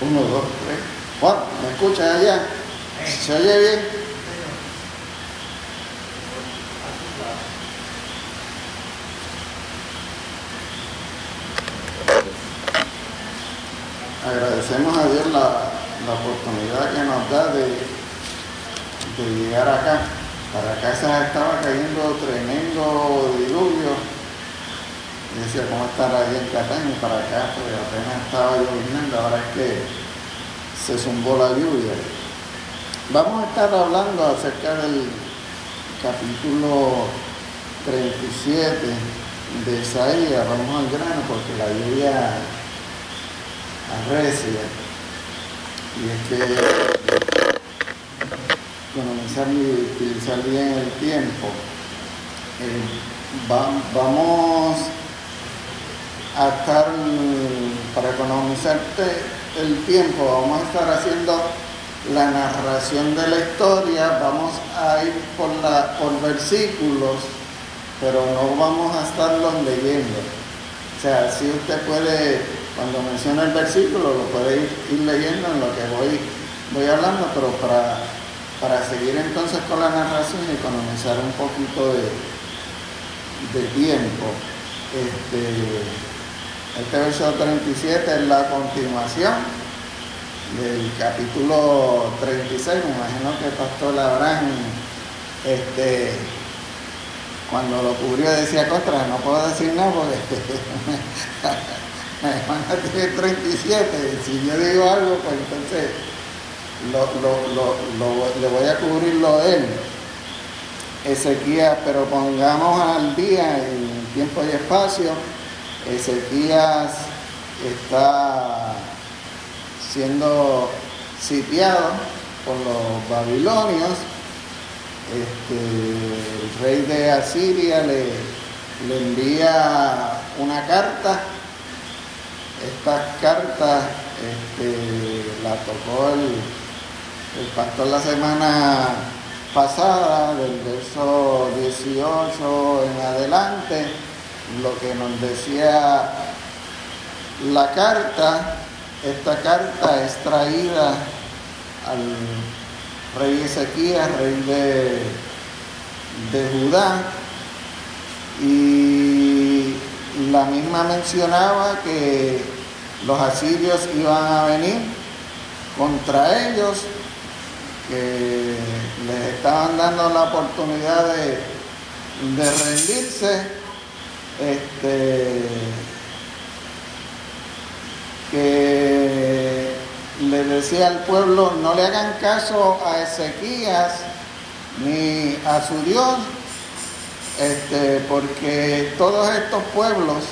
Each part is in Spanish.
Uno, dos, tres. Juan, ¿me escuchas allá? ¿Se oye bien? Agradecemos a Dios la, la oportunidad que nos da de, de llegar acá. Para acá se estaba cayendo tremendo diluvio. Decía, ¿cómo estará ahí en Catán? Para acá, pues apenas estaba lloviendo, ahora es que se zumbó la lluvia. Vamos a estar hablando acerca del capítulo 37 de Isaías. Vamos al grano porque la lluvia arrecia. Y es que economizar y utilizar bien el tiempo. Eh, va- vamos a estar, para economizarte el tiempo, vamos a estar haciendo la narración de la historia, vamos a ir por, la, por versículos, pero no vamos a estarlos leyendo. O sea, si usted puede, cuando menciona el versículo, lo puede ir, ir leyendo en lo que voy, voy hablando, pero para, para seguir entonces con la narración y economizar un poquito de, de tiempo. Este, este verso 37 es la continuación del capítulo 36. Me imagino que el pastor Abraham, este, cuando lo cubrió decía contra, no puedo decir nada porque mi hermana tiene 37. Si yo digo algo, pues entonces lo, lo- lo- le voy a cubrir lo de él. Ezequías, pero pongamos al día en tiempo y espacio. Ezequías está siendo sitiado por los babilonios. Este, el rey de Asiria le, le envía una carta. Estas cartas este, la tocó el, el pastor la semana pasada, del verso 18 en adelante, lo que nos decía la carta, esta carta es traída al rey Ezequías, rey de, de Judá, y la misma mencionaba que los asirios iban a venir contra ellos, que les estaban dando la oportunidad de, de rendirse, este, que le decía al pueblo, no le hagan caso a Ezequías ni a su Dios, este, porque todos estos pueblos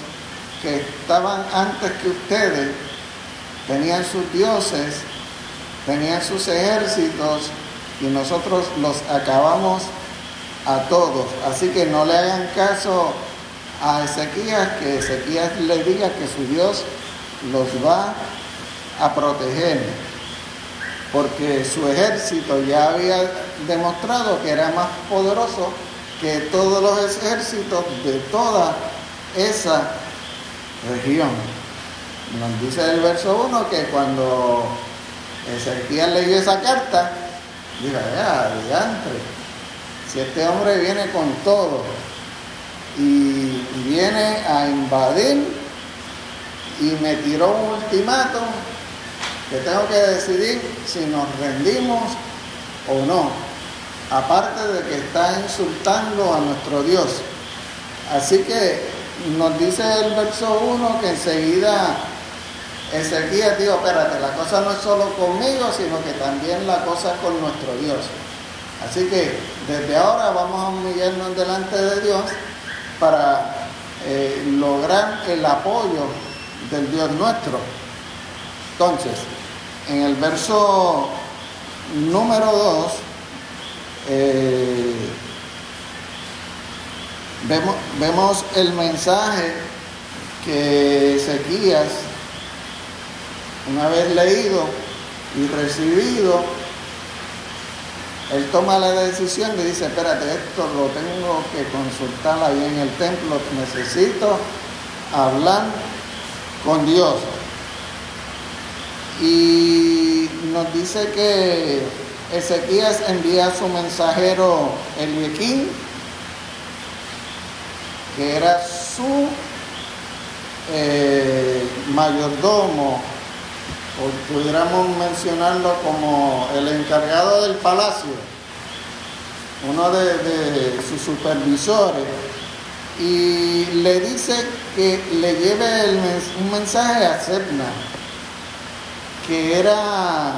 que estaban antes que ustedes tenían sus dioses, tenían sus ejércitos y nosotros los acabamos a todos. Así que no le hagan caso Ezequías, que Ezequías le diga que su Dios los va a proteger, porque su ejército ya había demostrado que era más poderoso que todos los ejércitos de toda esa región. Nos dice el verso 1 que cuando Ezequías leyó esa carta, dijo, ya, diantre, si este hombre viene con todo y viene a invadir y me tiró un ultimátum que tengo que decidir si nos rendimos o no, aparte de que está insultando a nuestro Dios. Así que nos dice el verso 1 que enseguida Ezequías dijo, espérate, la cosa no es solo conmigo, sino que también la cosa es con nuestro Dios. Así que desde ahora vamos a humillarnos delante de Dios para eh, lograr el apoyo del Dios nuestro. Entonces, en el verso número 2, eh, vemos, vemos el mensaje que Ezequías, una vez leído y recibido, él toma la decisión y dice, espérate, esto lo tengo que consultar ahí en el templo, necesito hablar con Dios. Y nos dice que Ezequías envía a su mensajero Eliequín, que era su eh, mayordomo, pudiéramos mencionarlo como el encargado del palacio, uno de, sus supervisores, y le dice que le lleve un mensaje a Sedna, que era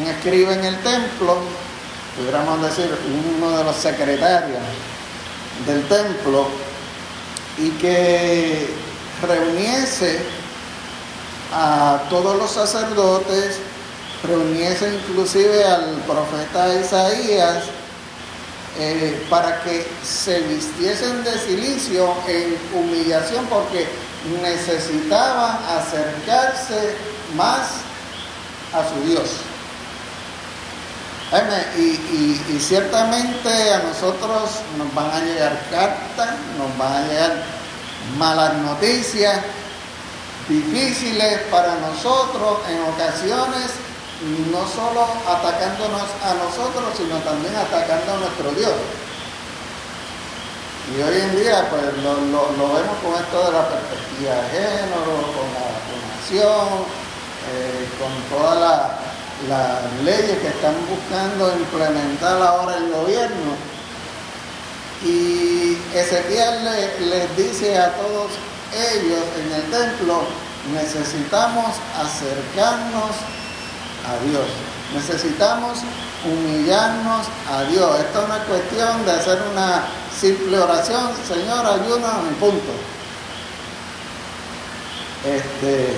un escriba en el templo, pudiéramos decir uno de los secretarios del templo, y que reuniese a todos los sacerdotes, reuniese inclusive al profeta Isaías, eh, para que se vistiesen de silicio en humillación porque necesitaban acercarse más a su Dios. Y, y, ciertamente a nosotros nos van a llegar cartas, nos van a llegar malas noticias, difíciles para nosotros en ocasiones, no solo atacándonos a nosotros, sino también atacando a nuestro Dios. Y hoy en día pues lo, vemos con esto de la perspectiva de género, con la vacunación, eh, con todas las leyes que están buscando implementar ahora el gobierno. Y Ezequiel les dice a todos ellos en el templo, necesitamos acercarnos a Dios. Necesitamos humillarnos a Dios. Esta es una cuestión de hacer una simple oración, Señor, ayúdanos en punto. Este,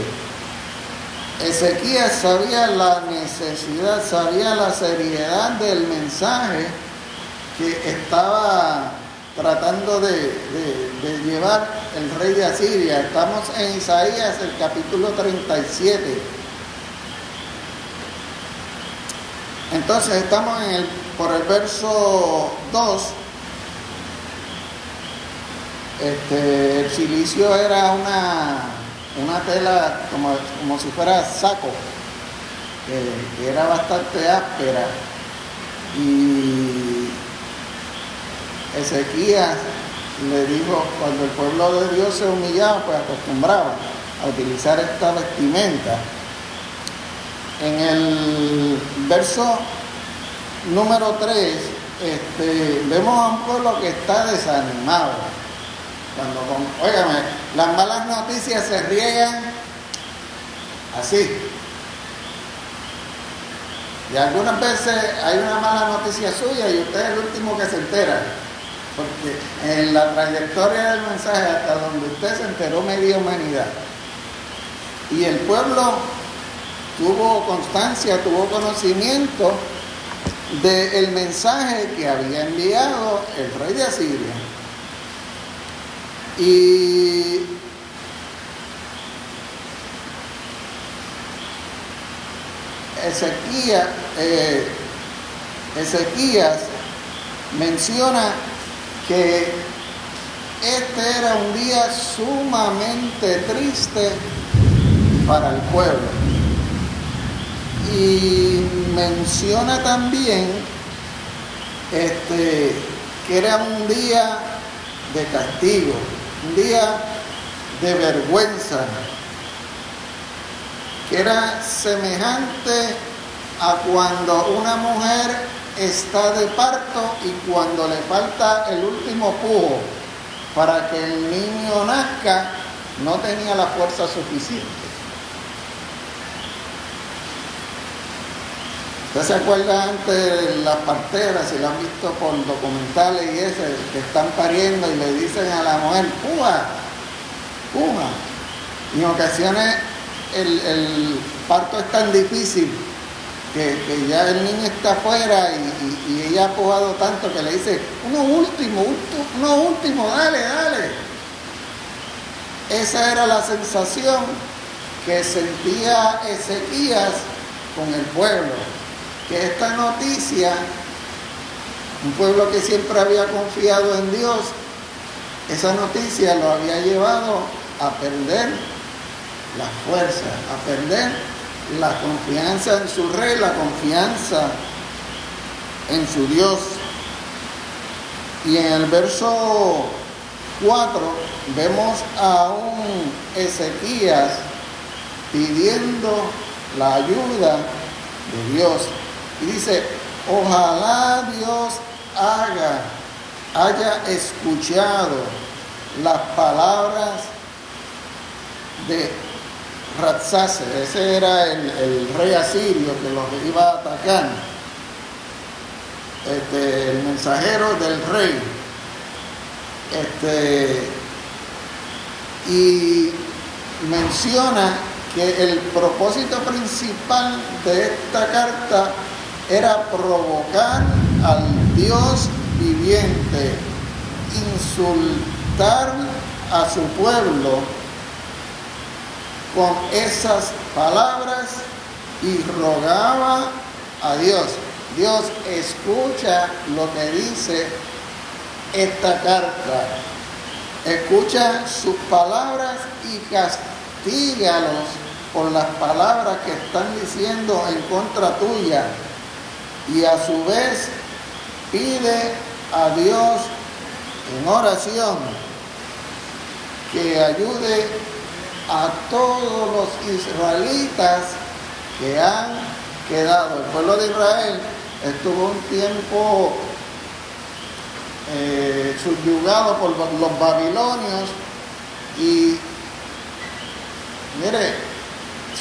Ezequiel sabía la necesidad, sabía la seriedad del mensaje que estaba tratando de, llevar el rey de Asiria. Estamos en Isaías, el capítulo 37. Entonces estamos en el, por el verso 2. Este, el silicio era una, una tela como, como si fuera saco, que era bastante áspera. Y Ezequías le dijo, cuando el pueblo de Dios se humillaba, pues acostumbraba a utilizar esta vestimenta. En el verso número 3, este, vemos a un pueblo que está desanimado. Cuando, las malas noticias se riegan así. Y algunas veces hay una mala noticia suya y usted es el último que se entera. Porque en la trayectoria del mensaje hasta donde usted se enteró media humanidad. Y el pueblo tuvo constancia, tuvo conocimiento del mensaje que había enviado el rey de Asiria. Y Ezequías, eh, Ezequías menciona que este era un día sumamente triste para el pueblo. Y menciona también este, que era un día de castigo, un día de vergüenza, que era semejante a cuando una mujer está de parto y cuando le falta el último pujo para que el niño nazca, no tenía la fuerza suficiente. ¿Usted se acuerda antes de las parteras, si lo han visto por documentales y ese, que están pariendo y le dicen a la mujer, puja, puja? Y en ocasiones el parto es tan difícil que, ya el niño está afuera y, ella ha pujado tanto que le dice, uno último, uno último, dale, dale. Esa era la sensación que sentía Ezequías con el pueblo, que esta noticia, un pueblo que siempre había confiado en Dios, esa noticia lo había llevado a perder la fuerza, a perder la confianza en su rey, la confianza en su Dios. Y en el verso 4 vemos a un Ezequías pidiendo la ayuda de Dios. Y dice, ojalá Dios haga, haya escuchado las palabras de Ratzase, ese era el, rey asirio que los iba a atacar, este, el mensajero del rey. Este, y menciona que el propósito principal de esta carta era provocar al Dios viviente, insultar a su pueblo con esas palabras y rogaba a Dios. Dios escucha lo que dice esta carta. Escucha sus palabras y castígalos por las palabras que están diciendo en contra tuya. Y a su vez pide a Dios en oración que ayude a todos los israelitas que han quedado. El pueblo de Israel estuvo un tiempo eh, subyugado por los babilonios y mire,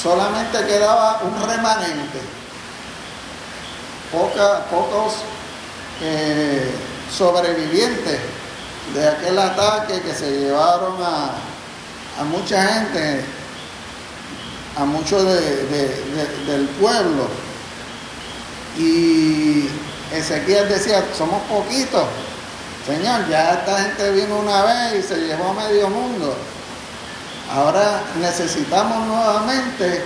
solamente quedaba un remanente, pocos eh, sobrevivientes de aquel ataque que se llevaron a, a mucha gente, a muchos del pueblo. Y Ezequiel decía, somos poquitos. Señor, ya esta gente vino una vez y se llevó a medio mundo. Ahora necesitamos nuevamente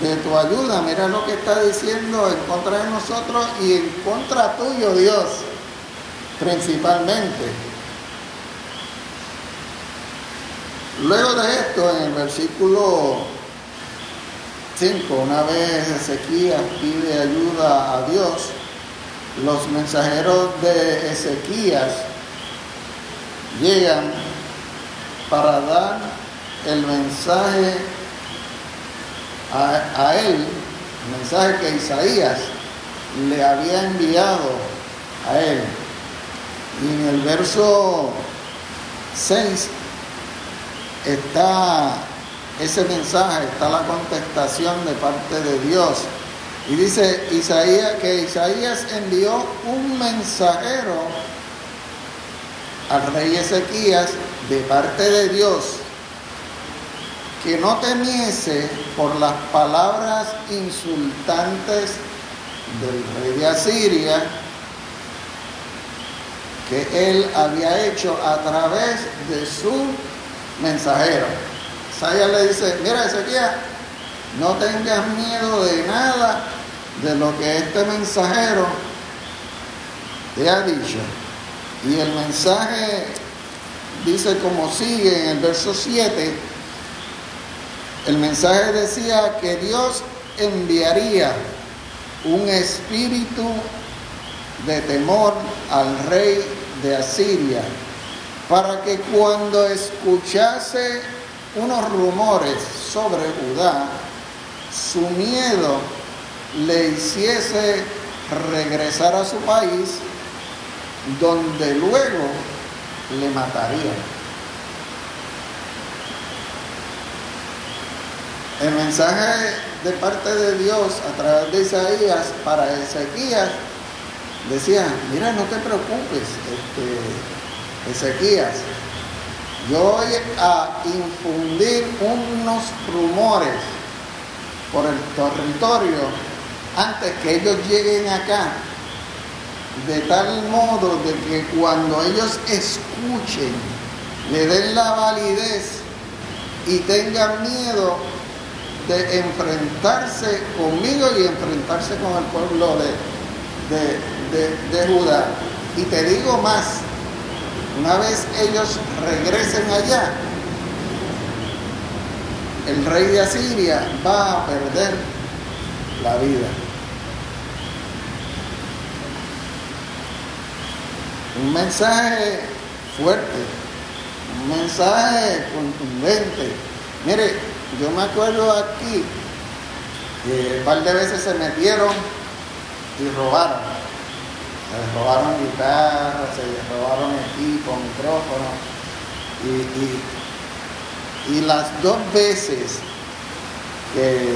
de tu ayuda. Mira lo que está diciendo en contra de nosotros y en contra tuyo, Dios, principalmente. Luego de esto, en el versículo 5, una vez Ezequías pide ayuda a Dios, los mensajeros de Ezequías llegan para dar el mensaje a, a, él, el mensaje que Isaías le había enviado a él. Y en el verso 6 está ese mensaje, está la contestación de parte de Dios. Y dice Isaías que Isaías envió un mensajero al rey Ezequías de parte de Dios que no temiese por las palabras insultantes del rey de Asiria que él había hecho a través de su mensajero. Isaías le dice, mira Ezequiel, no tengas miedo de nada de lo que este mensajero te ha dicho. Y el mensaje dice como sigue en el verso 7, el mensaje decía que Dios enviaría un espíritu de temor al rey de Asiria para que cuando escuchase unos rumores sobre Judá, su miedo le hiciese regresar a su país, donde luego le matarían. El mensaje de parte de Dios a través de Isaías para Ezequías decía, mira, no te preocupes, este, Ezequías, yo voy a infundir unos rumores por el territorio antes que ellos lleguen acá, de tal modo de que cuando ellos escuchen, le den la validez y tengan miedo de enfrentarse conmigo y enfrentarse con el pueblo de, de Judá. Y te digo más, una vez ellos regresen allá, el rey de Asiria va a perder la vida. Un mensaje fuerte, un mensaje contundente. Mire, yo me acuerdo aquí que un par de veces se metieron y robaron. Se robaron guitarras, se robaron equipo, micrófonos. Y, y, y las dos veces que,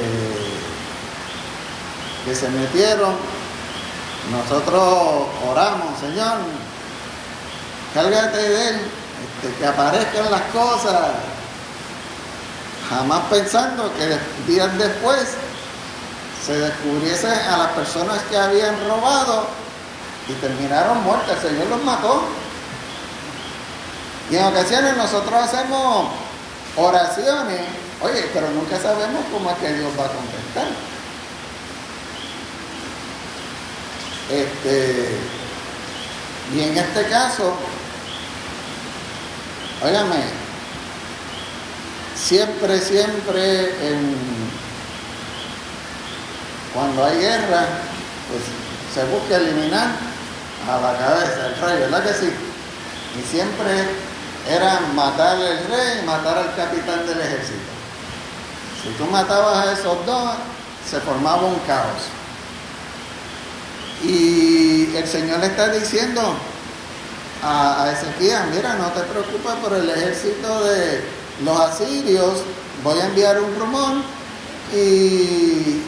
que se metieron, nosotros oramos, Señor, cárgate de él, este, que aparezcan las cosas, jamás pensando que días después se descubriese a las personas que habían robado y terminaron muertas, el Señor los mató. Y en ocasiones nosotros hacemos oraciones, oye, pero nunca sabemos cómo es que Dios va a contestar. Este, y en este caso, óigame, siempre, siempre cuando hay guerra, pues se busca eliminar a la cabeza del rey, ¿verdad que sí? Y siempre era matar al rey y matar al capitán del ejército. Si tú matabas a esos dos, se formaba un caos. Y el Señor le está diciendo a, a Ezequiel, mira, no te preocupes por el ejército de los asirios, voy a enviar un rumor y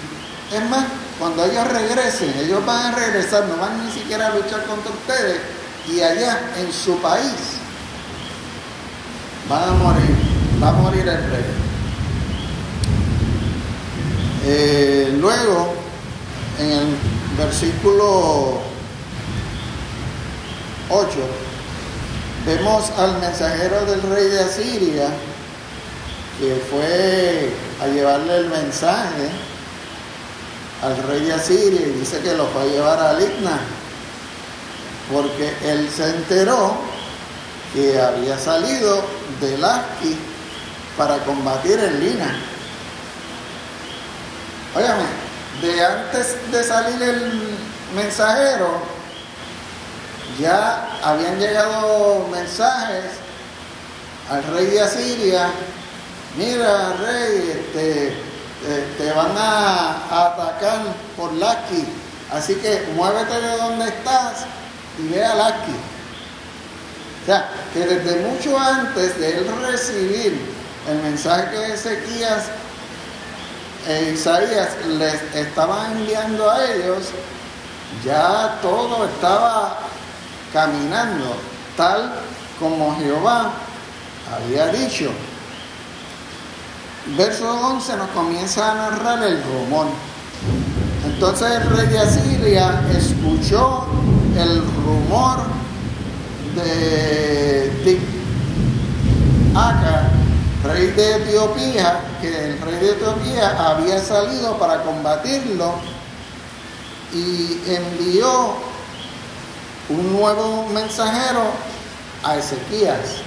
es más, cuando ellos regresen, ellos van a regresar, no van ni siquiera a luchar contra ustedes y allá en su país van a morir, va a morir el rey. Eh, luego, en el versículo 8, vemos al mensajero del rey de Asiria que fue a llevarle el mensaje al rey de Asiria y dice que lo fue a llevar a Ligna porque él se enteró que había salido de Lasky para combatir en Lina. Óyame, de antes de salir el mensajero, ya habían llegado mensajes al rey de Asiria, mira rey, este, eh, te van a, atacar por Laki, así que muévete de donde estás y ve a Laki. O sea, que desde mucho antes de él recibir el mensaje que Ezequías e Isaías les estaban enviando a ellos, ya todo estaba caminando tal como Jehová había dicho. Verso 11 nos comienza a narrar el rumor. Entonces el rey de Asiria escuchó el rumor de Aca rey de Etiopía, que el rey de Etiopía había salido para combatirlo y envió un nuevo mensajero a Ezequías.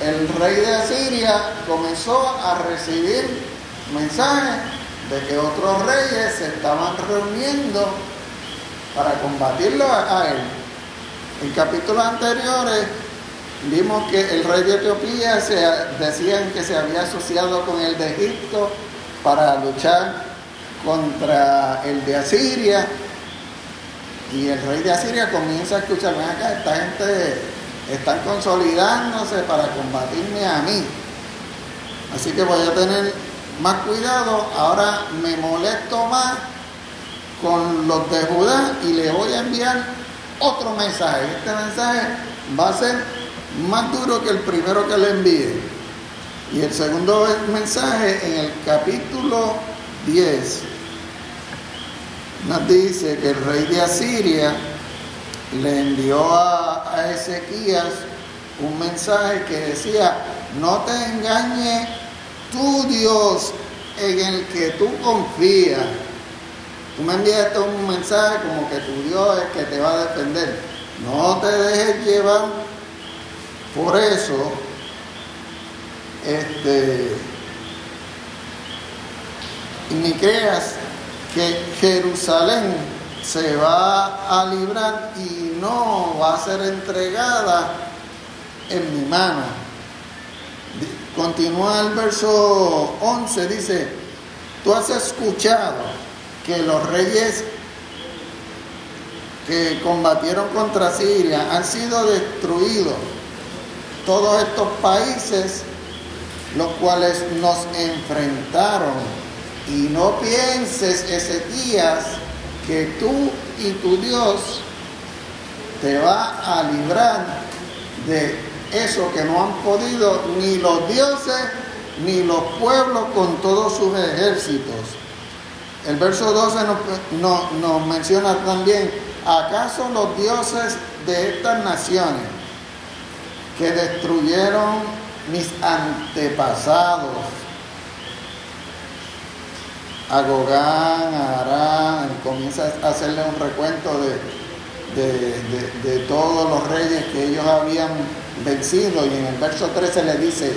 El rey de Asiria comenzó a recibir mensajes de que otros reyes se estaban reuniendo para combatirlo a él. En capítulos anteriores vimos que el rey de Etiopía se decían que se había asociado con el de Egipto para luchar contra el de Asiria. Y el rey de Asiria comienza a escuchar, ven acá, esta gente están consolidándose para combatirme a mí. Así que voy a tener más cuidado. Ahora me molesto más con los de Judá y le voy a enviar otro mensaje. Este mensaje va a ser más duro que el primero que le envíe. Y el segundo mensaje en el capítulo 10 nos dice que el rey de Asiria le envió a, a Ezequías un mensaje que decía, no te engañe tu Dios en el que tú confías Tú me enviaste un mensaje como que tu Dios es que te va a defender. No te dejes llevar Por eso, este, ni creas que Jerusalén se va a librar y no va a ser entregada en mi mano. Continúa el verso 11, dice, tú has escuchado que los reyes que combatieron contra Siria han sido destruidos. Todos estos países, los cuales nos enfrentaron. Y no pienses, Ezequías, que tú y tu Dios te va a librar de eso que no han podido ni los dioses ni los pueblos con todos sus ejércitos. El verso 12 nos, nos menciona también ¿acaso los dioses de estas naciones que destruyeron mis antepasados, Agogán, Arán, comienza a hacerle un recuento de, de, todos los reyes que ellos habían vencido y en el verso 13 le dice,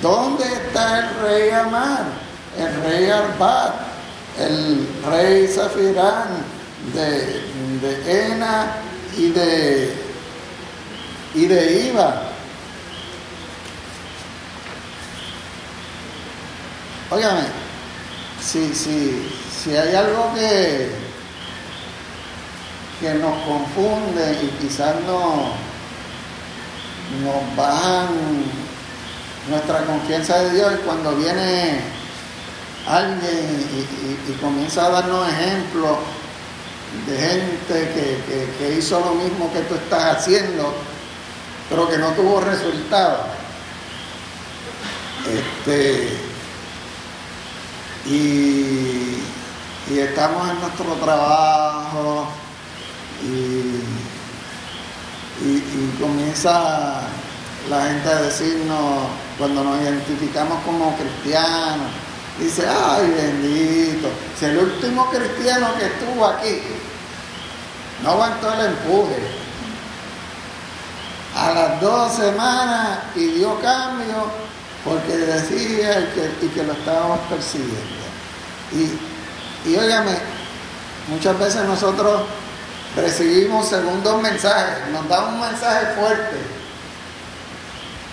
¿dónde está el rey Amar, el rey Arbat, el rey Zafirán de, de Ena y de, y de Iba. Óigame, si, si, hay algo que, que nos confunde y quizás no, nos bajan nuestra confianza de Dios cuando viene alguien y comienza a darnos ejemplos de gente que, hizo lo mismo que tú estás haciendo, pero que no tuvo resultado. Este, y, estamos en nuestro trabajo y, y, comienza la gente a decirnos, cuando nos identificamos como cristianos, dice, ay bendito, si el último cristiano que estuvo aquí no aguantó el empuje. A las dos semanas pidió cambio porque decía y que, y que lo estábamos persiguiendo. Y, y óigame, muchas veces nosotros recibimos segundos mensajes, nos da un mensaje fuerte.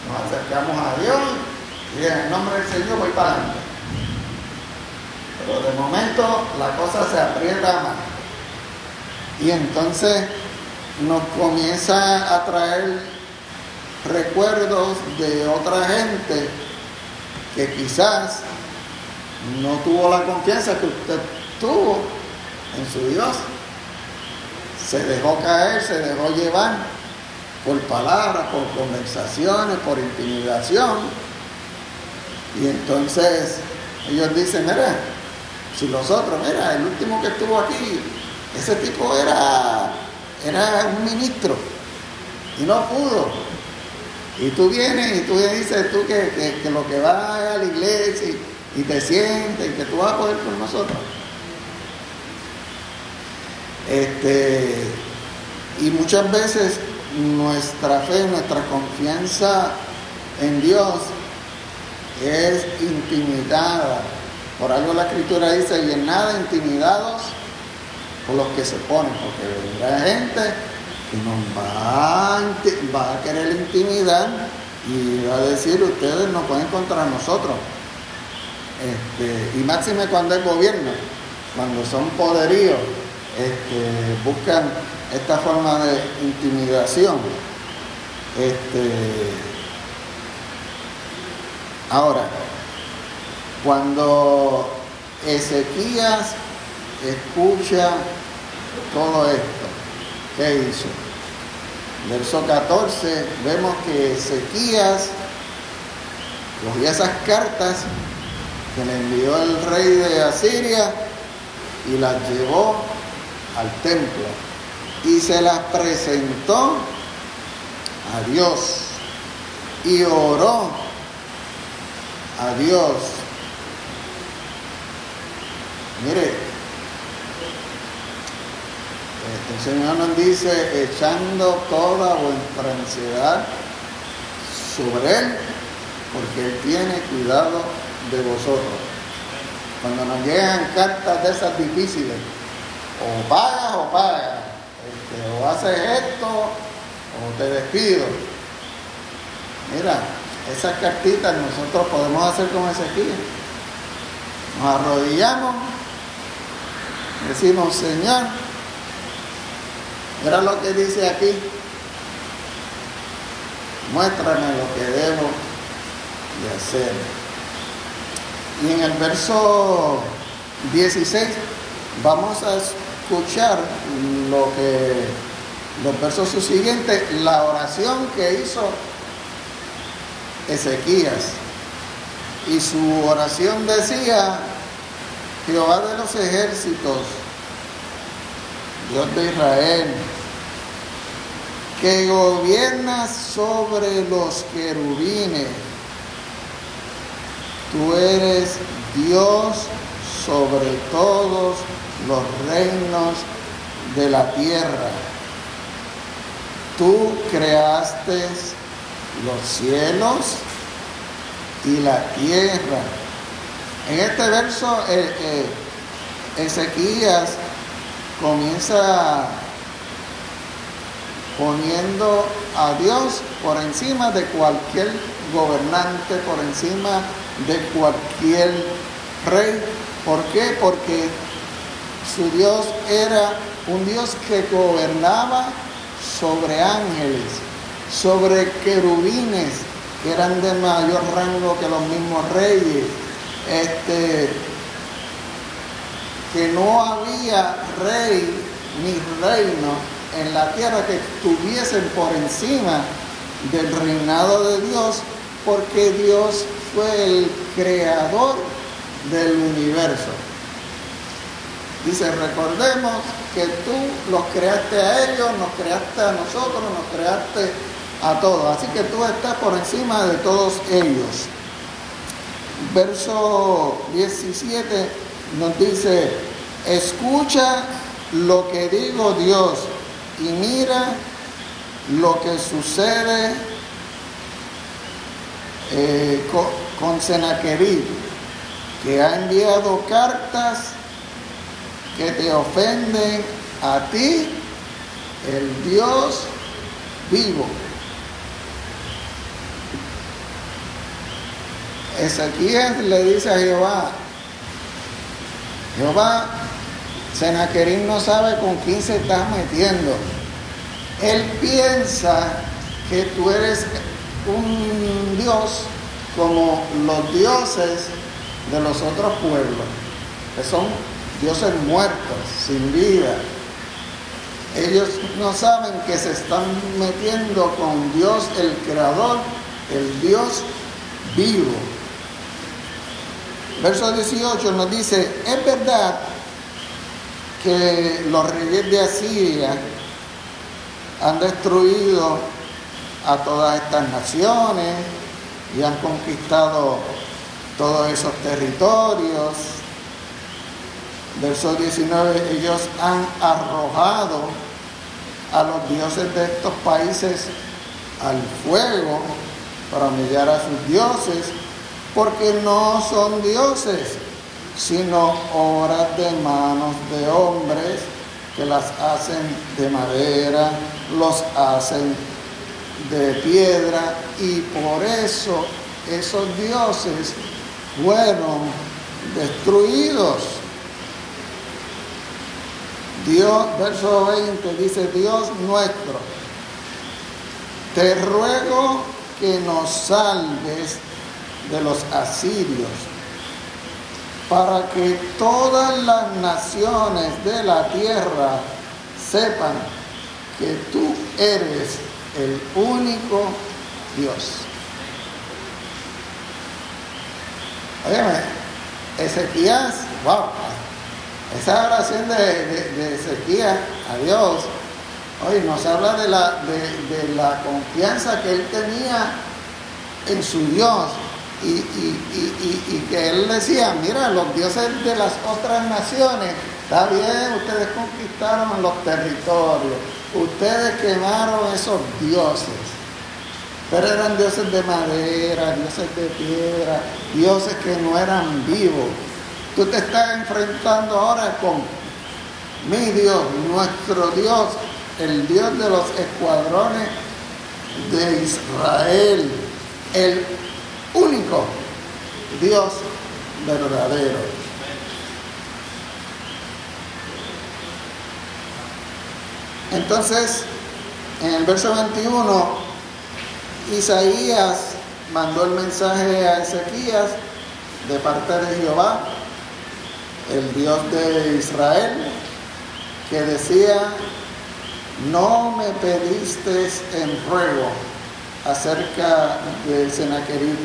Nos acercamos a Dios y en el nombre del Señor voy para adelante. Pero de momento la cosa se aprieta más. Y entonces nos comienza a traer recuerdos de otra gente que quizás no tuvo la confianza que usted tuvo en su Dios. Se dejó caer, se dejó llevar por palabras, por conversaciones, por intimidación. Y entonces ellos dicen, mira, si los otros, mira, el último que estuvo aquí ese tipo era, era un ministro y no pudo. Y tú vienes y tú dices tú que, lo que vas a la iglesia y, te sientes y que tú vas a poder con nosotros. Este, y muchas veces nuestra fe, nuestra confianza en Dios es intimidada. Por algo la escritura dice, y en nada intimidados por los que se ponen, porque vendrá gente que nos va a, va a querer intimidar y va a decir ustedes no pueden contra nosotros. Este, y máxime cuando es gobierno, cuando son poderíos, este, buscan esta forma de intimidación. Este, ahora, cuando Ezequías escucha todo esto. ¿Qué hizo? Verso 14, vemos que Ezequías cogió esas cartas que le envió el rey de Asiria y las llevó al templo y se las presentó a Dios y oró a Dios. Mire, el Señor nos dice, echando toda vuestra ansiedad sobre él, porque él tiene cuidado de vosotros. Cuando nos llegan cartas de esas difíciles, o pagas o pagas, este, o haces esto o te despido. Mira, esas cartitas nosotros podemos hacer como Ezequiel. Nos arrodillamos, decimos, Señor, mira lo que dice aquí, muéstrame lo que debo de hacer. Y en el verso 16 vamos a escuchar lo que los versos subsiguientes, la oración que hizo Ezequías. Y su oración decía, Jehová de los ejércitos, Dios de Israel, que gobierna sobre los querubines. Tú eres Dios sobre todos los reinos de la tierra. Tú creaste los cielos y la tierra. En este verso, eh, eh, Ezequías comienza poniendo a Dios por encima de cualquier gobernante, por encima de cualquier rey. ¿Por qué? Porque su Dios era un Dios que gobernaba sobre ángeles, sobre querubines, que eran de mayor rango que los mismos reyes. Este, que no había rey ni reino en la tierra que estuviesen por encima del reinado de Dios, porque Dios fue el creador del universo. Dice, recordemos que tú los creaste a ellos, nos creaste a nosotros, nos creaste a todos. Así que tú estás por encima de todos ellos. Verso 17 nos dice, escucha lo que digo Dios y mira lo que sucede eh, con, con Senaquerib, que ha enviado cartas que te ofenden a ti, el Dios vivo. Ezequiel le dice a Jehová, Jehová, Senaquerín no sabe con quién se está metiendo. Él piensa que tú eres un Dios como los dioses de los otros pueblos, que son dioses muertos, sin vida. Ellos no saben que se están metiendo con Dios el Creador, el Dios vivo. Verso 18 nos dice, es verdad que los reyes de Asiria han destruido a todas estas naciones y han conquistado todos esos territorios. Verso 19, ellos han arrojado a los dioses de estos países al fuego para humillar a sus dioses, porque no son dioses, sino obras de de hombres que las hacen de madera, los hacen de piedra, y por eso esos dioses fueron destruidos. Dios, verso 20 dice, Dios nuestro, te ruego que nos salves de los asirios, para que todas las naciones de la tierra sepan que tú eres el único Dios. Óyeme, Ezequías, wow, esa oración de, de, a Dios, hoy nos habla de la, de, la confianza que él tenía en su Dios y, que él decía, mira, los dioses de las otras naciones, está bien, ustedes conquistaron los territorios, ustedes quemaron esos dioses, Pero eran dioses de madera, dioses de piedra, dioses que no eran vivos. Tú te estás enfrentando ahora con mi Dios, nuestro Dios, el Dios de los escuadrones de Israel, el único Dios verdadero. Entonces, en el verso 21, Isaías mandó el mensaje a Ezequías de parte de Jehová, el Dios de Israel, que decía, no me pediste en ruego acerca de Senaquerib,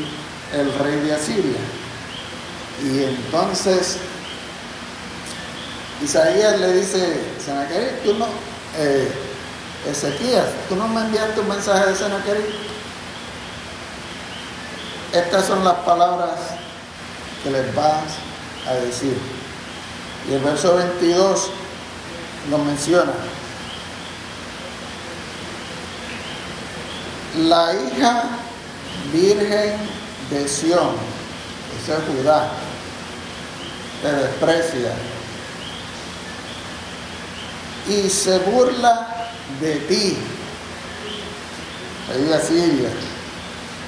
el rey de Asiria. Y entonces Isaías le dice, Senaquerib, tú no, eh, Ezequías, tú no me enviaste un mensaje de Senaquerib. Estas son las palabras que les vas a decir. Y el verso 22 lo menciona. La hija virgen de Sión, ese es Judá, te desprecia y se burla de ti, ahí Siria,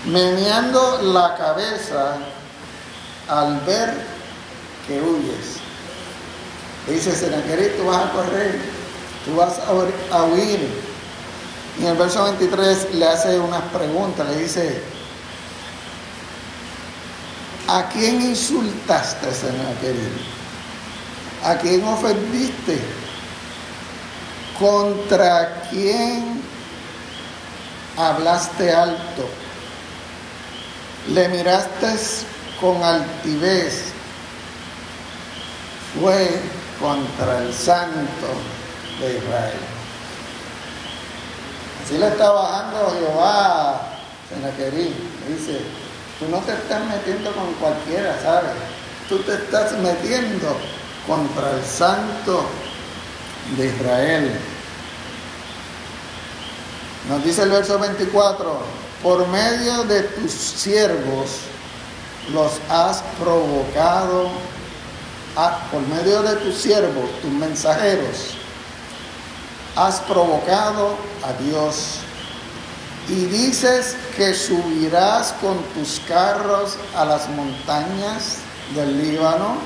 meneando la cabeza al ver que huyes. Dice Senaquerit, tú vas a correr, tú vas a huir. Y en el verso 23 le hace unas preguntas, le dice, ¿a quién insultaste, Senaquerit? ¿A quién ofendiste? ¿Contra quién hablaste alto? Le miraste con altivez. Fue contra el santo de Israel. Así le está bajando Jehová Senaquerí. Dice, tú no te estás metiendo con cualquiera, ¿sabes? Tú te estás metiendo contra el santo de Israel. Nos dice el verso 24, por medio de tus siervos los has provocado por medio de tus siervos, tus mensajeros, has provocado a Dios. Y dices que subirás con tus carros a las montañas del Líbano,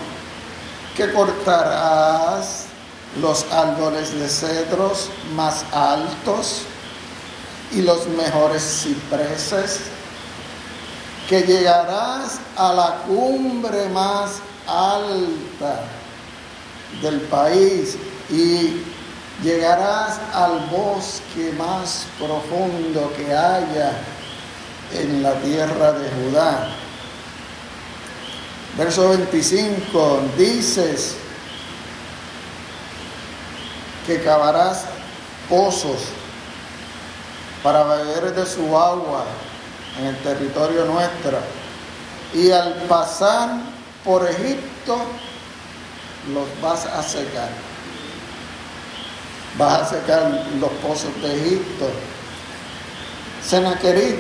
que cortarás los árboles de cedros más altos y los mejores cipreses, que llegarás a la cumbre más alta del país y llegarás al bosque más profundo que haya en la tierra de Judá. Verso 25, dices que cavarás pozos para beber de su agua en el territorio nuestro. Y al pasar por Egipto los vas a secar. Vas a secar los pozos de Egipto. Senaquerit,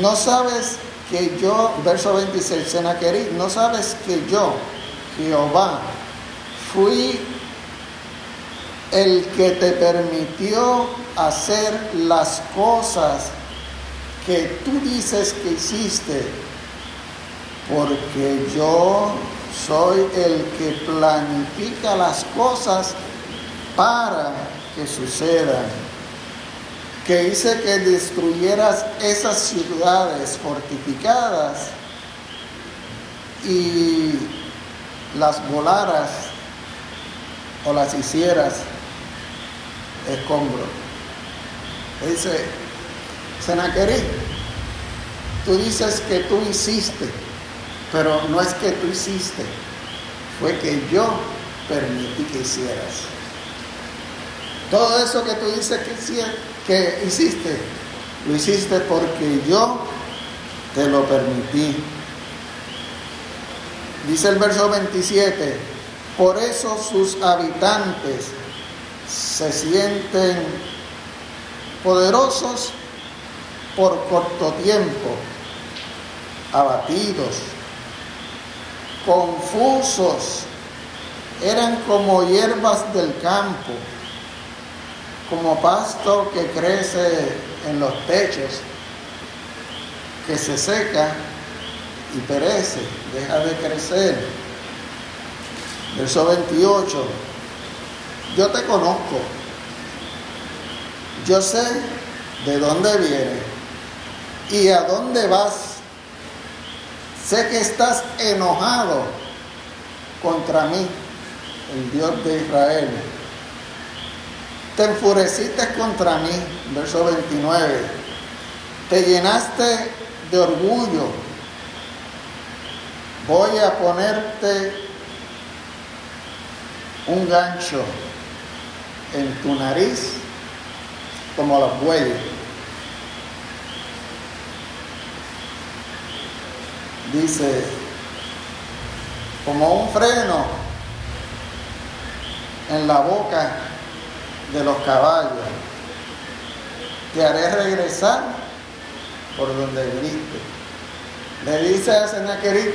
no sabes que yo, verso 26, Senaquerit, no sabes que yo, Jehová, fui el que te permitió hacer las cosas que tú dices que hiciste porque yo soy el que planifica las cosas para que sucedan. Que hice que destruyeras esas ciudades fortificadas y las volaras o las hicieras escombro. Dice, Senaquerí, tú dices que tú hiciste pero no es que tú hiciste, fue que yo permití que hicieras. Todo eso que tú dices que, que hiciste, lo hiciste porque yo te lo permití. Dice el verso 27, por eso sus habitantes se sienten poderosos por corto tiempo, abatidos, confusos, eran como hierbas del campo, como pasto que crece en los techos, que se seca y perece, deja de crecer. Verso 28, yo te conozco, yo sé de dónde vienes y a dónde vas. Sé que estás enojado contra mí, el Dios de Israel. Te enfureciste contra mí, verso 29. Te llenaste de orgullo. Voy a ponerte un gancho en tu nariz como los bueyes. Dice, como un freno en la boca de los caballos. Te haré regresar por donde viniste. Le dice a Senaquerib,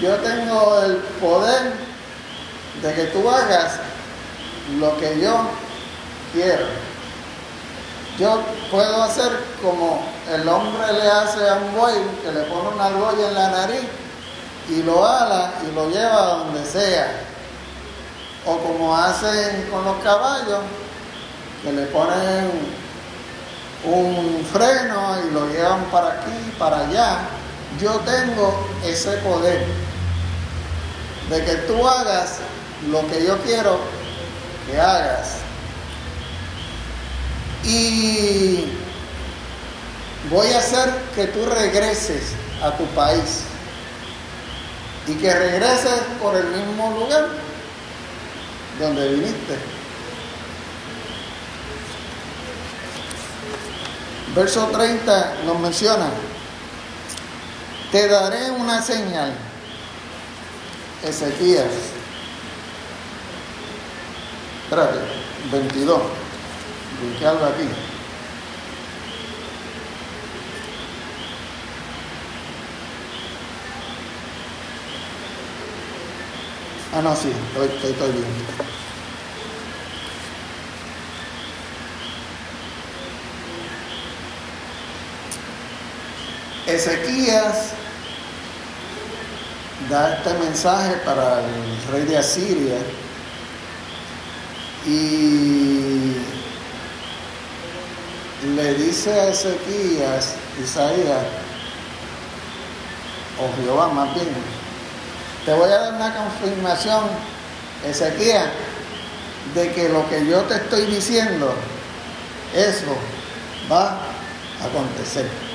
yo tengo el poder de que tú hagas lo que yo quiero. Yo puedo hacer como el hombre le hace a un buey, que le pone una argolla en la nariz y lo ala y lo lleva a donde sea. O como hacen con los caballos, que le ponen un freno y lo llevan para aquí, para allá. Yo tengo ese poder de que tú hagas lo que yo quiero que hagas. Y voy a hacer que tú regreses a tu país y que regreses por el mismo lugar donde viniste. Verso 30 nos menciona, te daré una señal, Ezequías. Espérate, 22, busqué algo aquí. Ah, no, sí, estoy, estoy, estoy bien. Ezequías da este mensaje para el rey de Asiria y le dice a Ezequías, Isaías, o Jehová más bien, te voy a dar una confirmación, Ezequías, de que lo que yo te estoy diciendo, eso va a acontecer.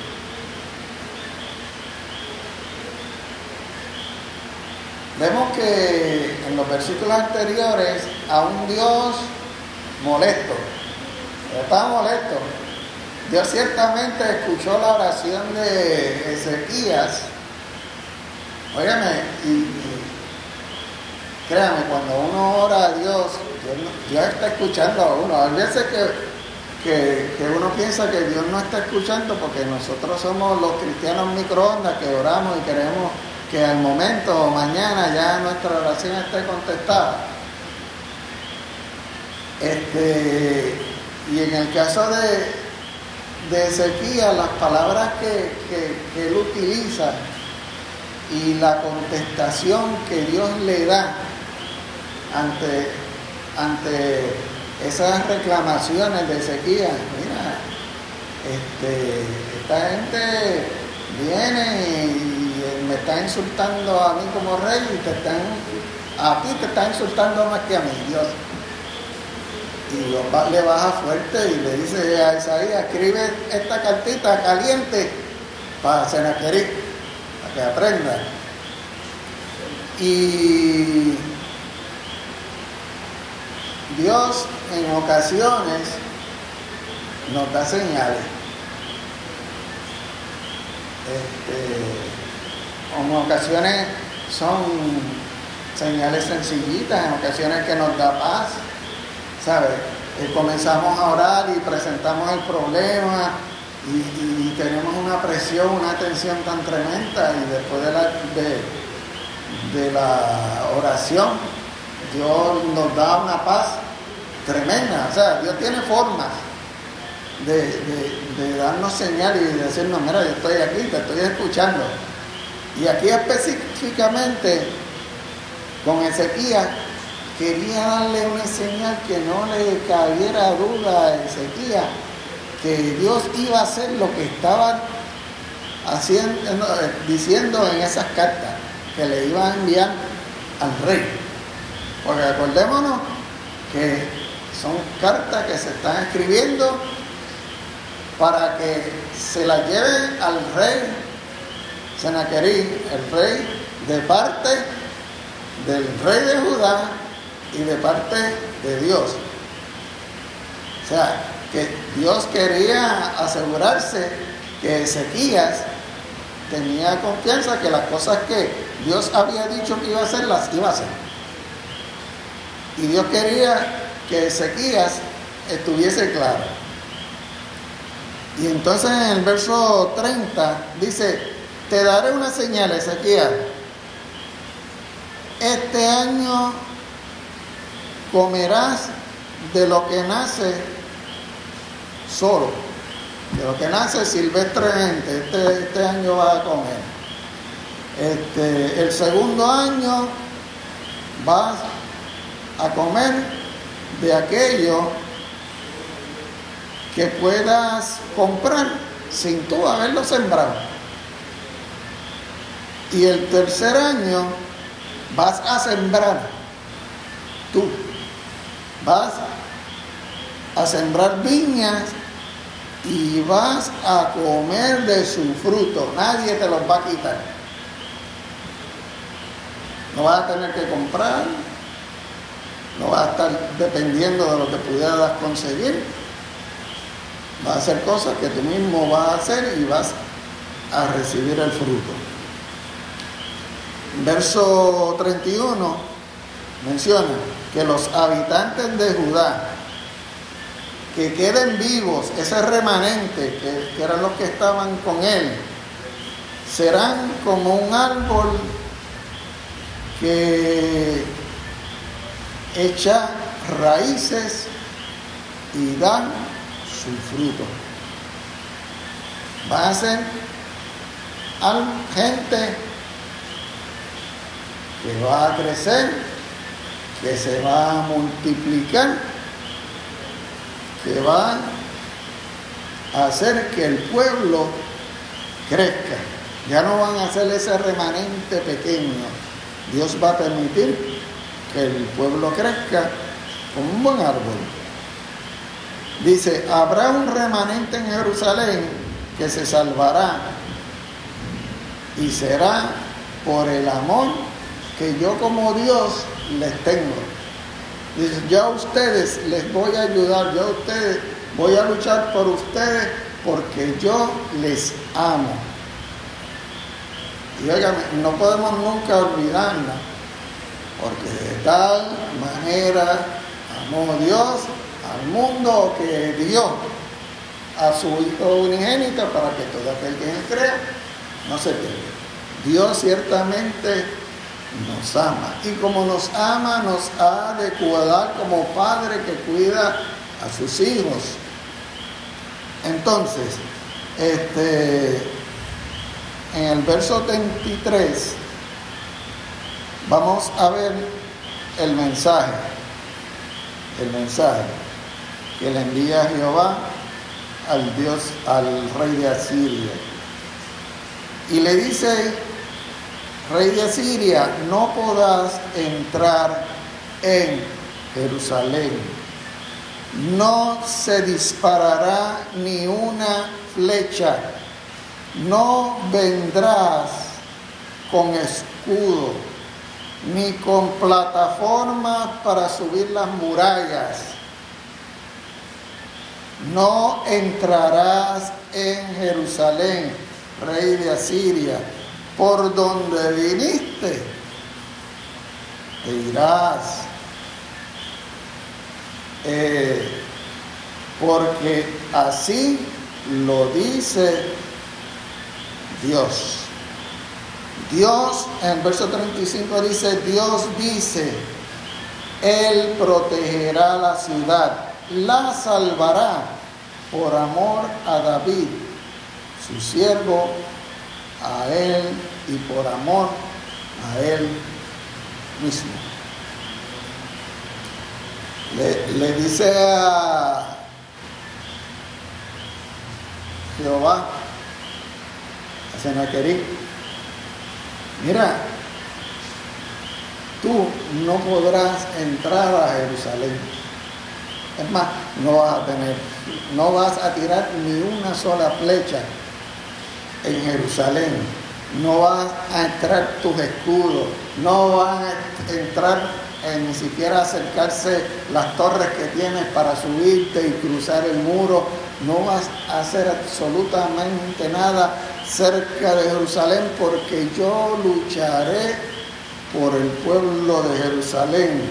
Vemos que en los versículos anteriores a un Dios molesto, estaba molesto. Dios ciertamente escuchó la oración de Ezequías. Óigame, y, créame, cuando uno ora a Dios, Dios, Dios está escuchando a uno. Hay veces que que, que, uno piensa que Dios no está escuchando porque nosotros somos los cristianos microondas que oramos y queremos que al momento o mañana ya nuestra oración esté contestada. Este, y en el caso de, de Ezequiel, las palabras que, que, él utiliza y la contestación que Dios le da ante, ante esas reclamaciones de Ezequiel, mira, este, esta gente viene y me está insultando a mí como rey y te están, a ti te está insultando más que a mí, Dios. Y le baja fuerte y le dice a Isaías, escribe esta cartita caliente para Senaquerib, para que aprenda. Y Dios en ocasiones nos da señales. Este, en ocasiones son señales sencillitas, en ocasiones que nos da paz, ¿sabes? Y comenzamos a orar y presentamos el problema y, tenemos una presión, una tensión tan tremenda y después de la, de, la oración, Dios nos da una paz tremenda. O sea, Dios tiene formas de, darnos señales y de decirnos, mira, yo estoy aquí, te estoy escuchando. Y aquí específicamente con Ezequiel quería darle una señal que no le cabiera duda a Ezequiel que Dios iba a hacer lo que estaba haciendo, diciendo en esas cartas que le iba a enviar al rey. Porque acordémonos que son cartas que se están escribiendo para que se las lleven al rey Senaquerí, el rey de parte del rey de Judá y de parte de Dios. O sea, que Dios quería asegurarse que Ezequías tenía confianza que las cosas que Dios había dicho que iba a hacer, las iba a hacer. Y Dios quería que Ezequías estuviese claro. Y entonces en el verso 30 dice, te daré una señal, Ezequías. Este año comerás de lo que nace solo. De lo que nace silvestremente, este, este año va a comer. Este, el segundo año vas a comer de aquello que puedas comprar sin tú haberlo sembrado. Y el tercer año vas a sembrar tú. Vas a sembrar viñas y vas a comer de su fruto. Nadie te los va a quitar. No vas a tener que comprar, no vas a estar dependiendo de lo que pudieras conseguir. Vas a hacer cosas que tú mismo vas a hacer y vas a recibir el fruto. Verso 31 menciona que los habitantes de Judá que queden vivos, ese remanente que, eran los que estaban con él, serán como un árbol que echa raíces y dan su fruto. Va a ser gente que va a crecer, que se va a multiplicar que va a hacer que el pueblo crezca. Ya no van a ser ese remanente pequeño. Dios va a permitir que el pueblo crezca como un buen árbol. Dice, habrá un remanente en Jerusalén que se salvará y será por el amor que yo como Dios les tengo. Dice, yo a ustedes les voy a ayudar, yo a ustedes voy a luchar por ustedes porque yo les amo. Y oigan, no podemos nunca olvidarnos, porque de tal manera amó Dios al mundo que dio a su Hijo unigénito para que todo aquel que crea no se pierda. Dios ciertamente nos ama. Y como nos ama, nos ha de cuidar como padre que cuida a sus hijos. Entonces, este, en el verso 23, vamos a ver el mensaje, el mensaje que le envía Jehová al Dios, al rey de Asiria. Y le dice rey de Asiria, no podrás entrar en Jerusalén. No se disparará ni una flecha. No vendrás con escudo, ni con plataforma para subir las murallas. No entrarás en Jerusalén, rey de Asiria por donde viniste, te irás. Eh, porque así lo dice Dios. Dios, en verso 35 dice, Dios dice, Él protegerá la ciudad, la salvará por amor a David, su siervo, a Él y por amor a Él mismo. Le, dice a Jehová, a Senaquerí, mira, tú no podrás entrar a Jerusalén. Es más, no vas a tener, no vas a tirar ni una sola flecha en Jerusalén. No vas a entrar tus escudos, no van a entrar ni siquiera acercarse las torres que tienes para subirte y cruzar el muro. No vas a hacer absolutamente nada cerca de Jerusalén porque yo lucharé por el pueblo de Jerusalén.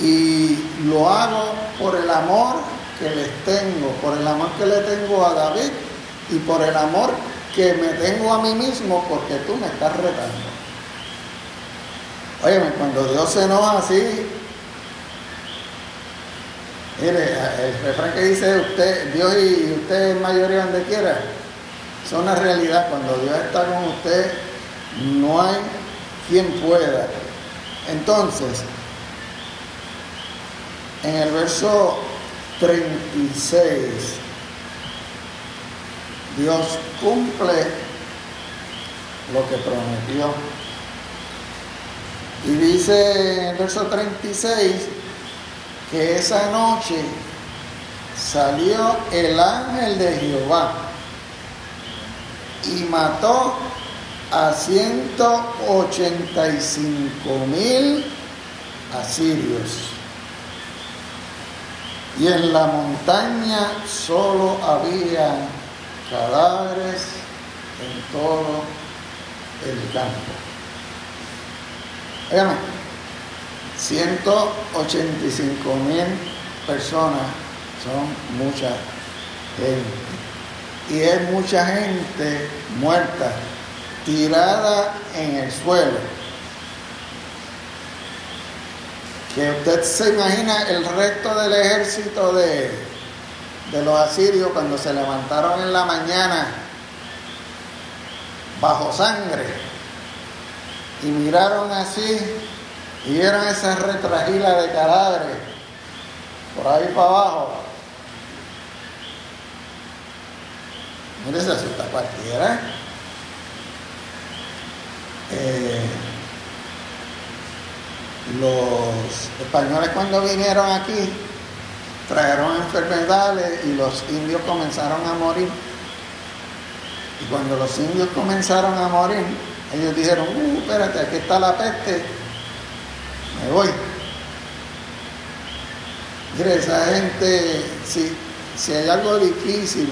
Y lo hago por el amor que les tengo, por el amor que le tengo a David y por el amor que me tengo a mí mismo porque tú me estás retando. Oye, cuando Dios se enoja así, mire, el refrán que dice usted, Dios y usted es mayoría donde quiera, son una realidad. Cuando Dios está con usted, no hay quien pueda. Entonces, en el verso 36, Dios cumple lo que prometió. Y dice en el verso 36 que esa noche salió el ángel de Jehová y mató a 185 mil asirios. Y en la montaña solo había cadáveres en todo el campo. Óigame, 185 mil personas son mucha gente. Y es mucha gente muerta, tirada en el suelo. Que usted se imagina el resto del ejército de, de los asirios cuando se levantaron en la mañana bajo sangre y miraron así y vieron esa retragila de cadáveres por ahí para abajo. Mire, se asusta cualquiera. Eh, los españoles cuando vinieron aquí trajeron enfermedades y los indios comenzaron a morir. Y cuando los indios comenzaron a morir, ellos dijeron, uh, espérate, aquí está la peste, me voy. Mire, esa gente, si, si hay algo difícil,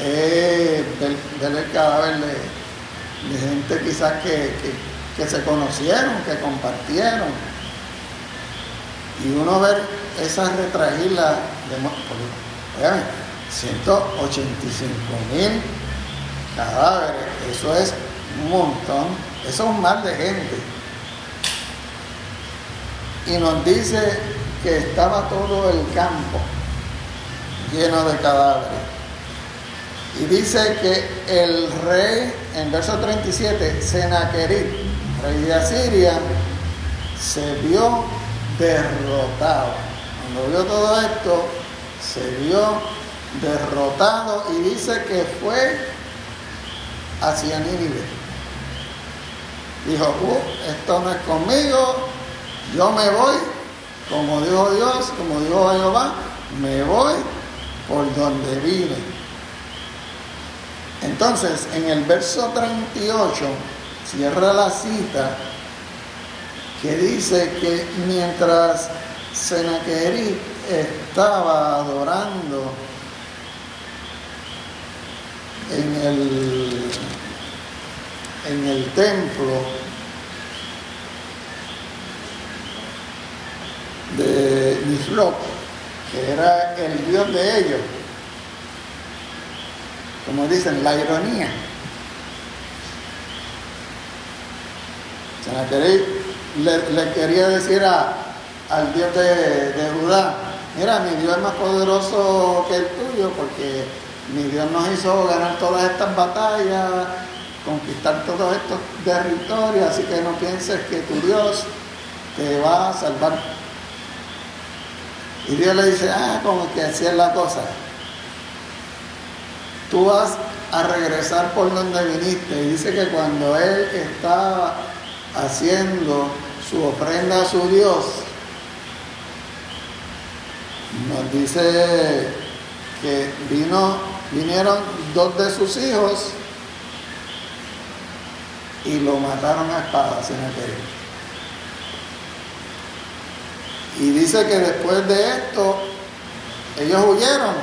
es ver, el cadáver de, gente quizás que, se conocieron, que compartieron. Y uno ver esas retragilas de vean, 185 mil cadáveres, eso es un montón, eso es un mar de gente. Y nos dice que estaba todo el campo lleno de cadáveres. Y dice que el rey, en verso 37, Senaquerib, rey de Asiria, se vio derrotado. Cuando vio todo esto, se vio derrotado y dice que fue hacia Nínive dijo, uh, esto no es conmigo, yo me voy, como dijo Dios, como dijo Jehová, me voy por donde vine. Entonces, en el verso 38, cierra la cita que dice que mientras Senaquerib estaba adorando en el en el templo de Nisroch, que era el dios de ellos. como dicen, la ironía. Senaquerib le, quería decir al Dios de, Judá, mira, mi Dios es más poderoso que el tuyo porque mi Dios nos hizo ganar todas estas batallas, conquistar todos estos territorios, así que no pienses que tu Dios te va a salvar. Y Dios le dice, ah, como que así es la cosa. Tú vas a regresar por donde viniste. Y dice que cuando él estaba haciendo su ofrenda a su Dios, nos dice que vino, vinieron dos de sus hijos y lo mataron a espadas en aquel. Y dice que después de esto, ellos huyeron.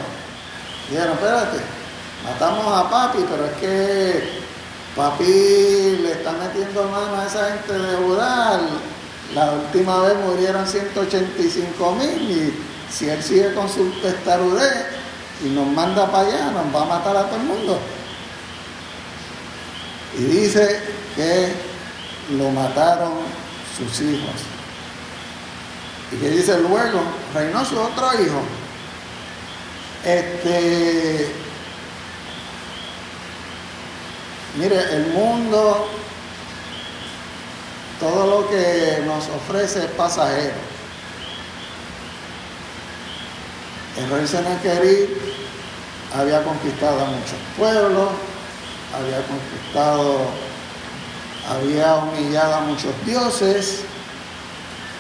Dijeron, espérate, matamos a papi, pero es que papi le está metiendo mano a esa gente de Judá. La última vez murieron 185 mil y si él sigue con su testarudez y nos manda para allá, nos va a matar a todo el mundo. Y dice que lo mataron sus hijos. Y que dice luego, reinó su otro hijo. Este, mire, el mundo, todo lo que nos ofrece es pasajero. El rey Sennacherib había conquistado a muchos pueblos, había conquistado, había humillado a muchos dioses.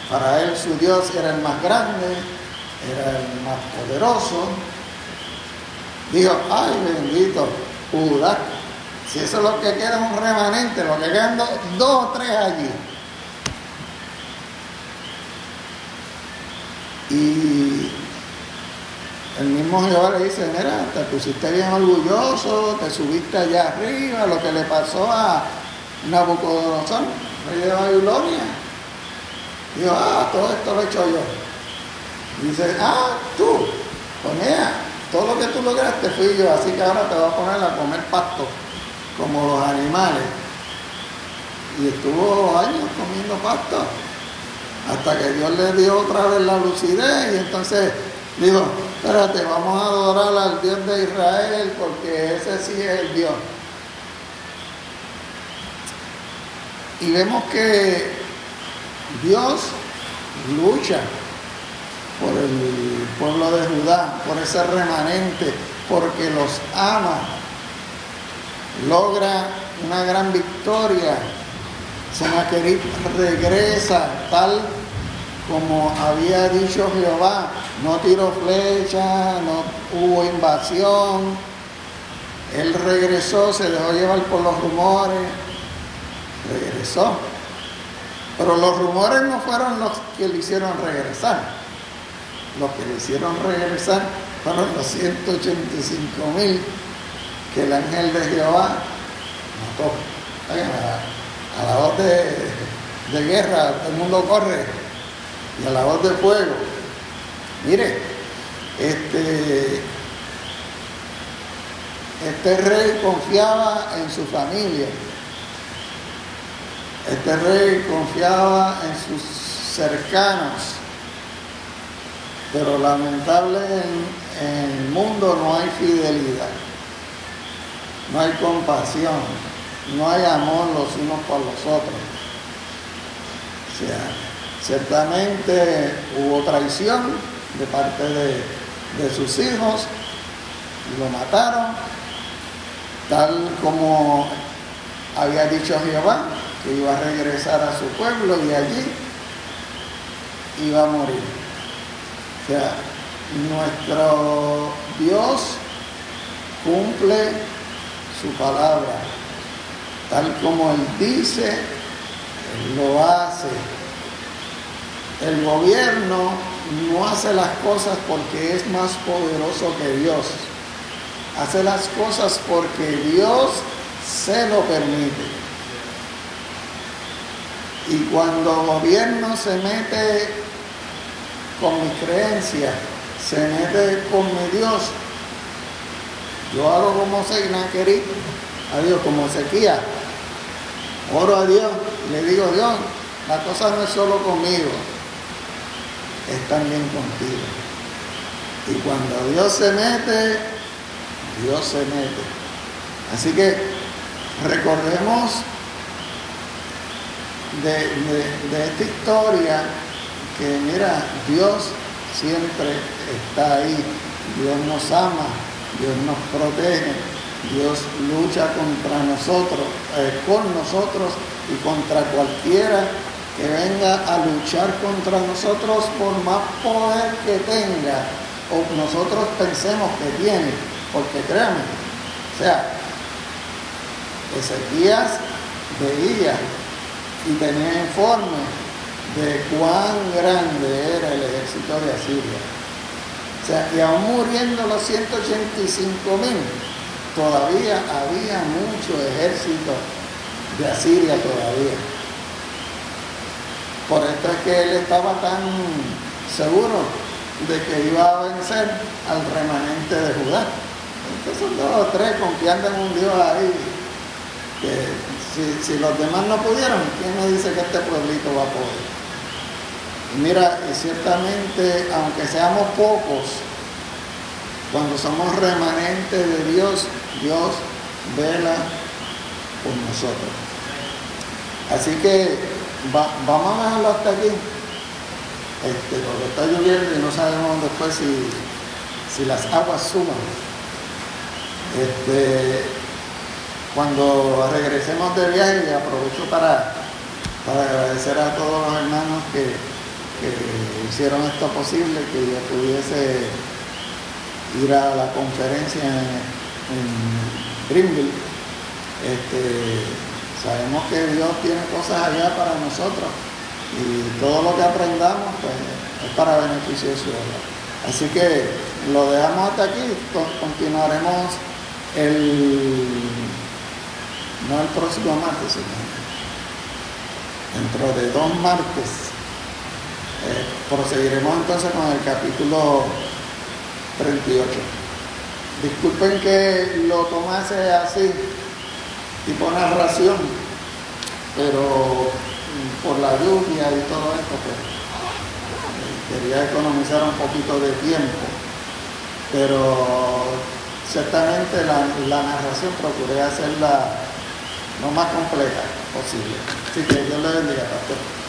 Para él su Dios era el más grande, era el más poderoso. Dijo, ay bendito, Judá, si eso es lo que queda es un remanente, lo que quedan dos o tres allí. Y el mismo Jehová le dice, mira, te pusiste bien orgulloso, te subiste allá arriba, lo que le pasó a Nabucodonosor, rey de Babilonia. Dijo, ah, todo esto lo he hecho yo. dice, ah, tú, pues mira, todo lo que tú lograste fui yo, así que ahora te voy a poner a comer pasto, como los animales. Y estuvo años comiendo pasto, hasta que Dios le dio otra vez la lucidez y entonces dijo, espérate, vamos a adorar al Dios de Israel porque ese sí es el Dios. Y vemos que Dios lucha por el pueblo de Judá, por ese remanente, porque los ama, logra una gran victoria. Senaquerib regresa tal como había dicho Jehová, no tiró flecha, no hubo invasión. Él regresó, se dejó llevar por los rumores, regresó. Pero los rumores no fueron los que le hicieron regresar. Los que le hicieron regresar fueron los 185 mil que el ángel de Jehová mató. A, la voz de, de guerra, el mundo corre y a la voz de fuego. Mire, este, este rey confiaba en su familia. Este rey confiaba en sus cercanos. Pero lamentable en, en el mundo no hay fidelidad. No hay compasión. No hay amor los unos por los otros. O sea, Ciertamente hubo traición de parte de, sus hijos, lo mataron, tal como había dicho Jehová, que iba a regresar a su pueblo y allí iba a morir. O sea, nuestro Dios cumple su palabra, tal como Él dice, lo hace. El gobierno no hace las cosas porque es más poderoso que Dios. Hace las cosas porque Dios se lo permite. Y cuando el gobierno se mete con mi creencia, se mete con mi Dios, Yo hago como Seinaquerí, a Dios, como Ezequiel. Oro a Dios y le digo, Dios, la cosa no es solo conmigo, es también contigo. Y cuando Dios se mete, Dios se mete. Así que recordemos de, esta historia que mira, Dios siempre está ahí, Dios nos ama, Dios nos protege, Dios lucha contra nosotros, eh, con nosotros y contra cualquiera que venga a luchar contra nosotros por más poder que tenga o nosotros pensemos que tiene, porque créanme, o sea, Ezequías veía y tenía informe de cuán grande era el ejército de Asiria. O sea, y aún muriendo los 185 mil, todavía había mucho ejército de Asiria todavía. Por esto es que él estaba tan seguro de que iba a vencer al remanente de Judá. Son dos o tres confiando en un Dios ahí que si, los demás no pudieron, ¿quién me dice que este pueblito va a poder? Y mira, y ciertamente, aunque seamos pocos, cuando somos remanentes de Dios, Dios vela por nosotros. Así que vamos a dejarlo hasta aquí. Este, porque está lloviendo y no sabemos después si, si las aguas suman. Este, cuando regresemos de viaje, aprovecho para, agradecer a todos los hermanos que, hicieron esto posible, que yo pudiese ir a la conferencia en, Greenville. Este, sabemos que Dios tiene cosas allá para nosotros y todo lo que aprendamos pues, es para beneficio de su obra. Así que lo dejamos hasta aquí, continuaremos el no el próximo martes, sino dentro de dos martes. Eh, proseguiremos entonces con el capítulo 38. Disculpen que lo tomase así, tipo narración, pero por la lluvia y todo esto, pues quería economizar un poquito de tiempo, pero ciertamente la, la narración procuré hacerla lo más completa posible. Así que Dios le bendiga, pastor.